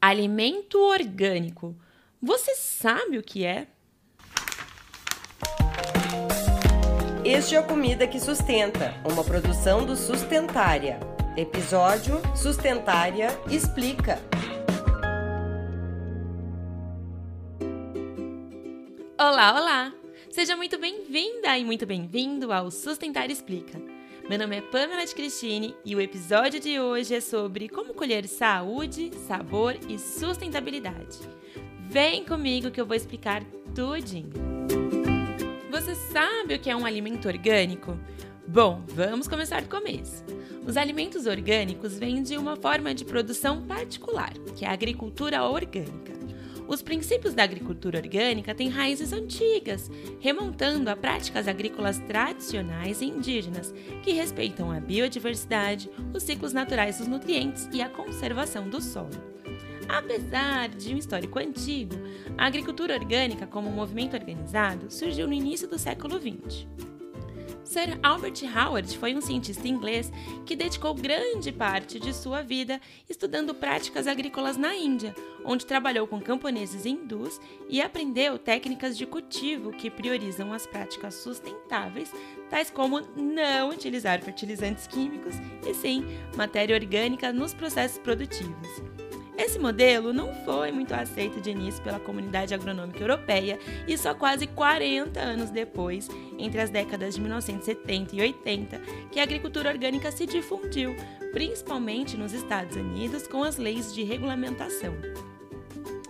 Alimento orgânico. Você sabe o que é? Este é a Comida que Sustenta, uma produção do Sustentária. Episódio Sustentária Explica. Olá, olá! Seja muito bem-vinda e muito bem-vindo ao Sustentar Explica. Meu nome é Pamela de Cristine e o episódio de hoje é sobre como colher saúde, sabor e sustentabilidade. Vem comigo que eu vou explicar tudinho. Você sabe o que é um alimento orgânico? Bom, vamos começar do começo. Os alimentos orgânicos vêm de uma forma de produção particular, que é a agricultura orgânica. Os princípios da agricultura orgânica têm raízes antigas, remontando a práticas agrícolas tradicionais e indígenas, que respeitam a biodiversidade, os ciclos naturais dos nutrientes e a conservação do solo. Apesar de um histórico antigo, a agricultura orgânica, como um movimento organizado, surgiu no início do século XX. Sir Albert Howard foi um cientista inglês que dedicou grande parte de sua vida estudando práticas agrícolas na Índia, onde trabalhou com camponeses hindus e aprendeu técnicas de cultivo que priorizam as práticas sustentáveis, tais como não utilizar fertilizantes químicos e sim matéria orgânica nos processos produtivos. Esse modelo não foi muito aceito de início pela comunidade agronômica europeia e só quase 40 anos depois, entre as décadas de 1970 e 80, que a agricultura orgânica se difundiu, principalmente nos Estados Unidos, com as leis de regulamentação.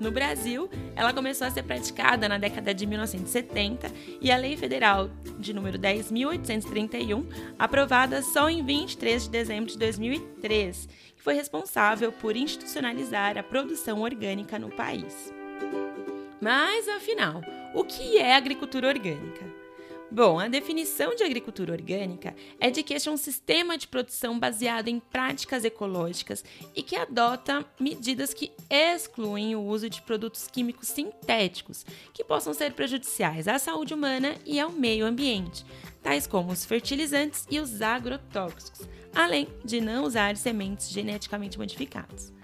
No Brasil, ela começou a ser praticada na década de 1970 e a Lei Federal de número 10.831, aprovada só em 23 de dezembro de 2003, que foi responsável por institucionalizar a produção orgânica no país. Mas, afinal, o que é agricultura orgânica? Bom, a definição de agricultura orgânica é de que este é um sistema de produção baseado em práticas ecológicas e que adota medidas que excluem o uso de produtos químicos sintéticos que possam ser prejudiciais à saúde humana e ao meio ambiente, tais como os fertilizantes e os agrotóxicos, além de não usar sementes geneticamente modificadas.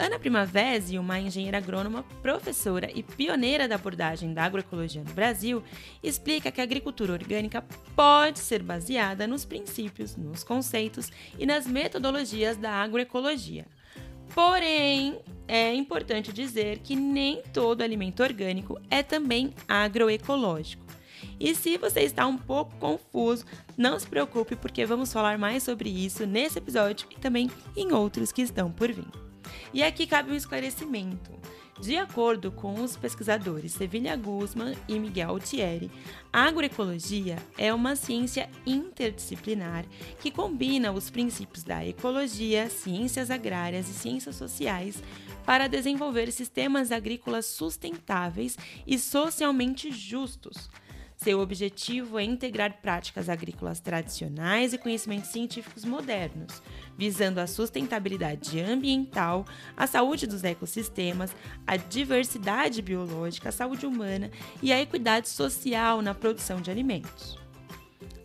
Ana Primavesi, uma engenheira agrônoma, professora e pioneira da abordagem da agroecologia no Brasil, explica que a agricultura orgânica pode ser baseada nos princípios, nos conceitos e nas metodologias da agroecologia. Porém, é importante dizer que nem todo alimento orgânico é também agroecológico. E se você está um pouco confuso, não se preocupe, porque vamos falar mais sobre isso nesse episódio e também em outros que estão por vir. E aqui cabe um esclarecimento. De acordo com os pesquisadores Sevilha Guzman e Miguel Thierry, a agroecologia é uma ciência interdisciplinar que combina os princípios da ecologia, ciências agrárias e ciências sociais para desenvolver sistemas agrícolas sustentáveis e socialmente justos seu objetivo é integrar práticas agrícolas tradicionais e conhecimentos científicos modernos, visando a sustentabilidade ambiental, a saúde dos ecossistemas, a diversidade biológica, a saúde humana e a equidade social na produção de alimentos.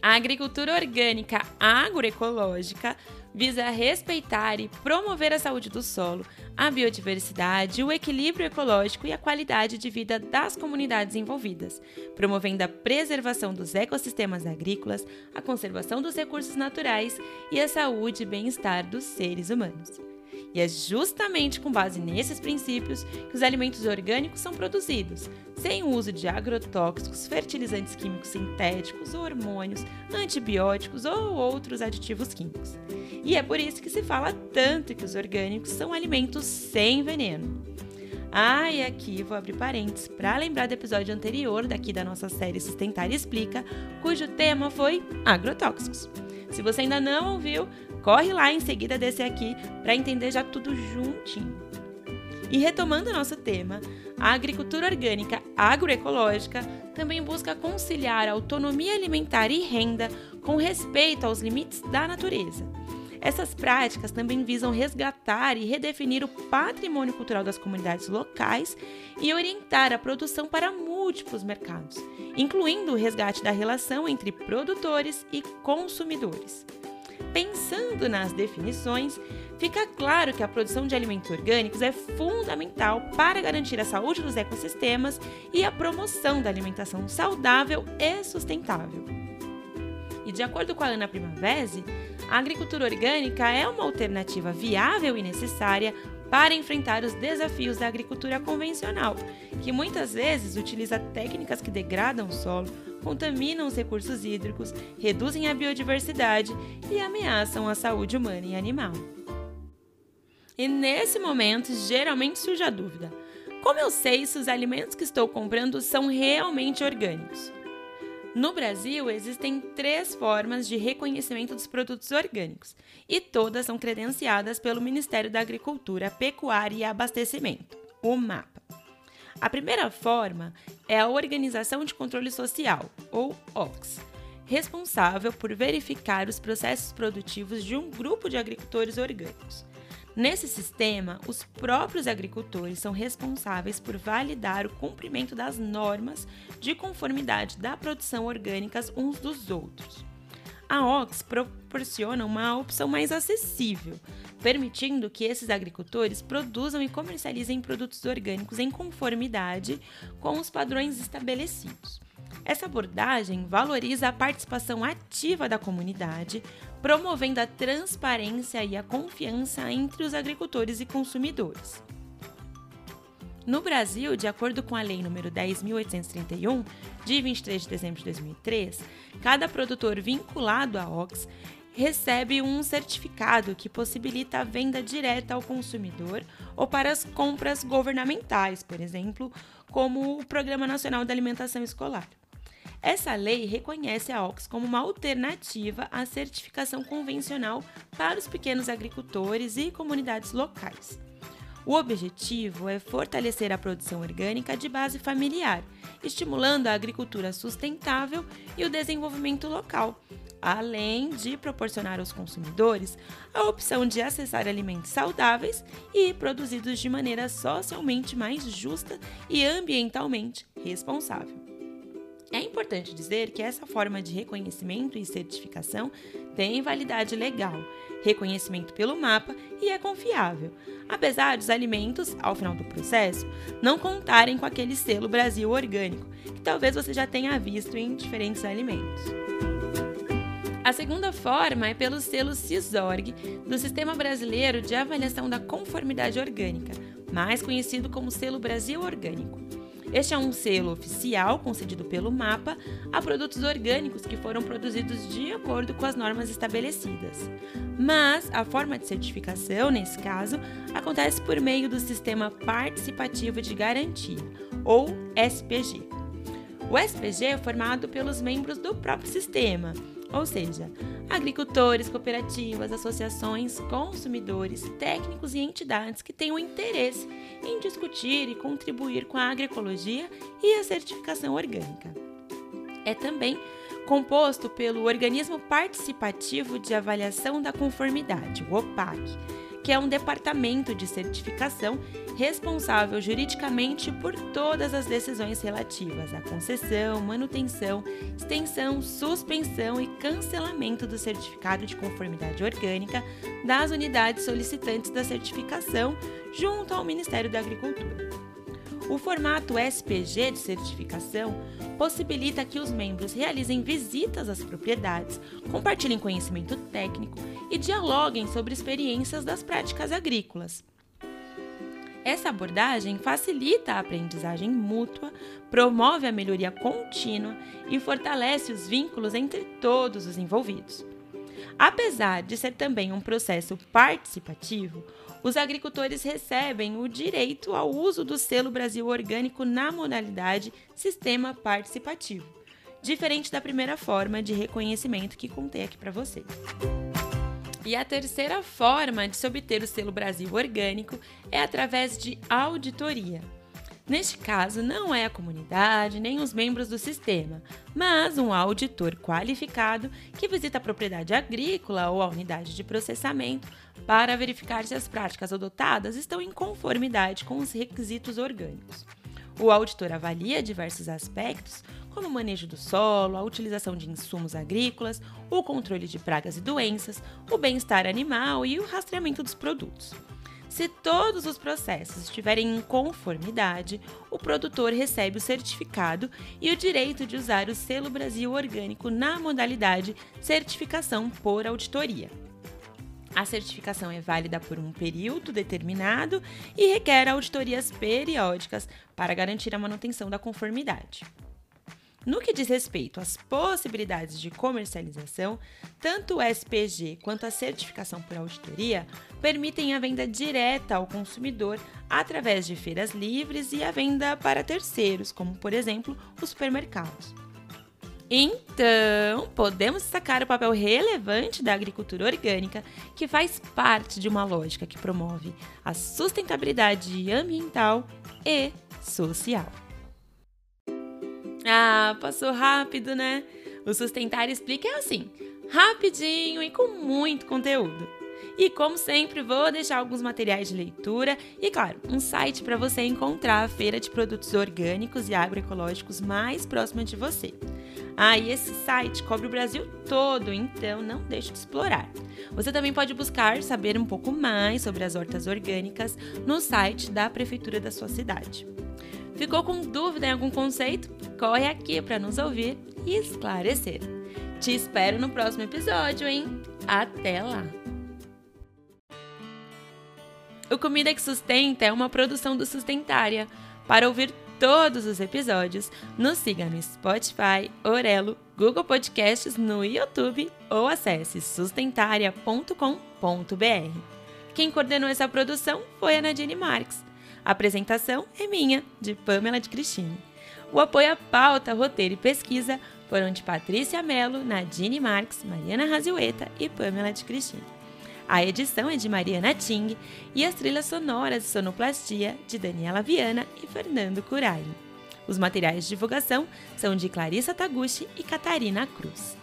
A agricultura orgânica agroecológica visa respeitar e promover a saúde do solo, a biodiversidade, o equilíbrio ecológico e a qualidade de vida das comunidades envolvidas, promovendo a preservação dos ecossistemas agrícolas, a conservação dos recursos naturais e a saúde e bem-estar dos seres humanos. E é justamente com base nesses princípios que os alimentos orgânicos são produzidos, sem o uso de agrotóxicos, fertilizantes químicos sintéticos, hormônios, antibióticos ou outros aditivos químicos. E é por isso que se fala tanto que os orgânicos são alimentos sem veneno. Ah, e aqui vou abrir parênteses para lembrar do episódio anterior daqui da nossa série Sustentar Explica, cujo tema foi agrotóxicos. Se você ainda não ouviu, corre lá em seguida desse aqui para entender já tudo juntinho. E retomando nosso tema, a agricultura orgânica agroecológica também busca conciliar autonomia alimentar e renda com respeito aos limites da natureza. Essas práticas também visam resgatar e redefinir o patrimônio cultural das comunidades locais e orientar a produção para múltiplos mercados, incluindo o resgate da relação entre produtores e consumidores. Pensando nas definições, fica claro que a produção de alimentos orgânicos é fundamental para garantir a saúde dos ecossistemas e a promoção da alimentação saudável e sustentável. E de acordo com a Ana Primavesi, a agricultura orgânica é uma alternativa viável e necessária para enfrentar os desafios da agricultura convencional, que muitas vezes utiliza técnicas que degradam o solo, contaminam os recursos hídricos, reduzem a biodiversidade e ameaçam a saúde humana e animal. E nesse momento, geralmente surge a dúvida: como eu sei se os alimentos que estou comprando são realmente orgânicos? No Brasil, existem três formas de reconhecimento dos produtos orgânicos e todas são credenciadas pelo Ministério da Agricultura, Pecuária e Abastecimento, o MAPA. A primeira forma é a Organização de Controle Social, ou OCS, responsável por verificar os processos produtivos de um grupo de agricultores orgânicos. Nesse sistema, os próprios agricultores são responsáveis por validar o cumprimento das normas de conformidade da produção orgânicas uns dos outros. A OX proporciona uma opção mais acessível, permitindo que esses agricultores produzam e comercializem produtos orgânicos em conformidade com os padrões estabelecidos. Essa abordagem valoriza a participação ativa da comunidade, promovendo a transparência e a confiança entre os agricultores e consumidores. No Brasil, de acordo com a Lei nº 10.831, de 23 de dezembro de 2003, cada produtor vinculado à OX recebe um certificado que possibilita a venda direta ao consumidor ou para as compras governamentais, por exemplo, como o Programa Nacional de Alimentação Escolar. Essa lei reconhece a OX como uma alternativa à certificação convencional para os pequenos agricultores e comunidades locais. O objetivo é fortalecer a produção orgânica de base familiar, estimulando a agricultura sustentável e o desenvolvimento local, além de proporcionar aos consumidores a opção de acessar alimentos saudáveis e produzidos de maneira socialmente mais justa e ambientalmente responsável. É importante dizer que essa forma de reconhecimento e certificação tem validade legal, reconhecimento pelo mapa e é confiável, apesar dos alimentos, ao final do processo, não contarem com aquele selo Brasil orgânico, que talvez você já tenha visto em diferentes alimentos. A segunda forma é pelo selo CISORG, do Sistema Brasileiro de Avaliação da Conformidade Orgânica, mais conhecido como Selo Brasil Orgânico. Este é um selo oficial concedido pelo MAPA a produtos orgânicos que foram produzidos de acordo com as normas estabelecidas. Mas a forma de certificação, nesse caso, acontece por meio do Sistema Participativo de Garantia, ou SPG. O SPG é formado pelos membros do próprio sistema, ou seja, agricultores, cooperativas, associações, consumidores, técnicos e entidades que tenham interesse em discutir e contribuir com a agroecologia e a certificação orgânica. É também composto pelo Organismo Participativo de Avaliação da Conformidade, o OPAC, que é um departamento de certificação responsável juridicamente por todas as decisões relativas à concessão, manutenção, extensão, suspensão e cancelamento do certificado de conformidade orgânica das unidades solicitantes da certificação junto ao Ministério da Agricultura. O formato SPG de certificação possibilita que os membros realizem visitas às propriedades, compartilhem conhecimento técnico e dialoguem sobre experiências das práticas agrícolas. Essa abordagem facilita a aprendizagem mútua, promove a melhoria contínua e fortalece os vínculos entre todos os envolvidos. Apesar de ser também um processo participativo, os agricultores recebem o direito ao uso do selo Brasil Orgânico na modalidade Sistema Participativo, diferente da primeira forma de reconhecimento que contei aqui para vocês. E a terceira forma de se obter o selo Brasil Orgânico é através de auditoria. Neste caso, não é a comunidade nem os membros do sistema, mas um auditor qualificado que visita a propriedade agrícola ou a unidade de processamento para verificar se as práticas adotadas estão em conformidade com os requisitos orgânicos. O auditor avalia diversos aspectos, como o manejo do solo, a utilização de insumos agrícolas, o controle de pragas e doenças, o bem-estar animal e o rastreamento dos produtos. Se todos os processos estiverem em conformidade, o produtor recebe o certificado e o direito de usar o selo Brasil Orgânico na modalidade certificação por auditoria. A certificação é válida por um período determinado e requer auditorias periódicas para garantir a manutenção da conformidade. No que diz respeito às possibilidades de comercialização, tanto o SPG quanto a certificação por auditoria permitem a venda direta ao consumidor através de feiras livres e a venda para terceiros, como por exemplo os supermercados. Então, podemos destacar o papel relevante da agricultura orgânica, que faz parte de uma lógica que promove a sustentabilidade ambiental e social. Ah, passou rápido, né? O Sustentar Explica é assim, rapidinho e com muito conteúdo. E como sempre, vou deixar alguns materiais de leitura e, claro, um site para você encontrar a feira de produtos orgânicos e agroecológicos mais próxima de você. Ah, e esse site cobre o Brasil todo, então não deixe de explorar. Você também pode buscar saber um pouco mais sobre as hortas orgânicas no site da prefeitura da sua cidade. Ficou com dúvida em algum conceito? Corre aqui para nos ouvir e esclarecer. Te espero no próximo episódio, hein? Até lá! O Comida que Sustenta é uma produção do Sustentária. Para ouvir todos os episódios, nos siga no Spotify, Orelo, Google Podcasts, no YouTube ou acesse sustentaria.com.br. Quem coordenou essa produção foi a Nadine Marques. A apresentação é minha, de Pamela de Cristine. O apoio à pauta, roteiro e pesquisa foram de Patrícia Mello, Nadine Marques, Mariana Raziueta e Pamela de Cristine. A edição é de Mariana Ting e as trilhas sonoras de sonoplastia de Daniela Viana e Fernando Curai. Os materiais de divulgação são de Clarissa Taguchi e Catarina Cruz.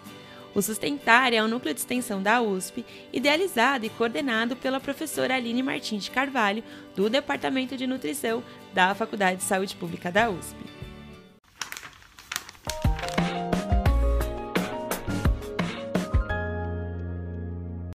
O Sustentar é um núcleo de extensão da USP, idealizado e coordenado pela professora Aline Martins de Carvalho, do Departamento de Nutrição da Faculdade de Saúde Pública da USP.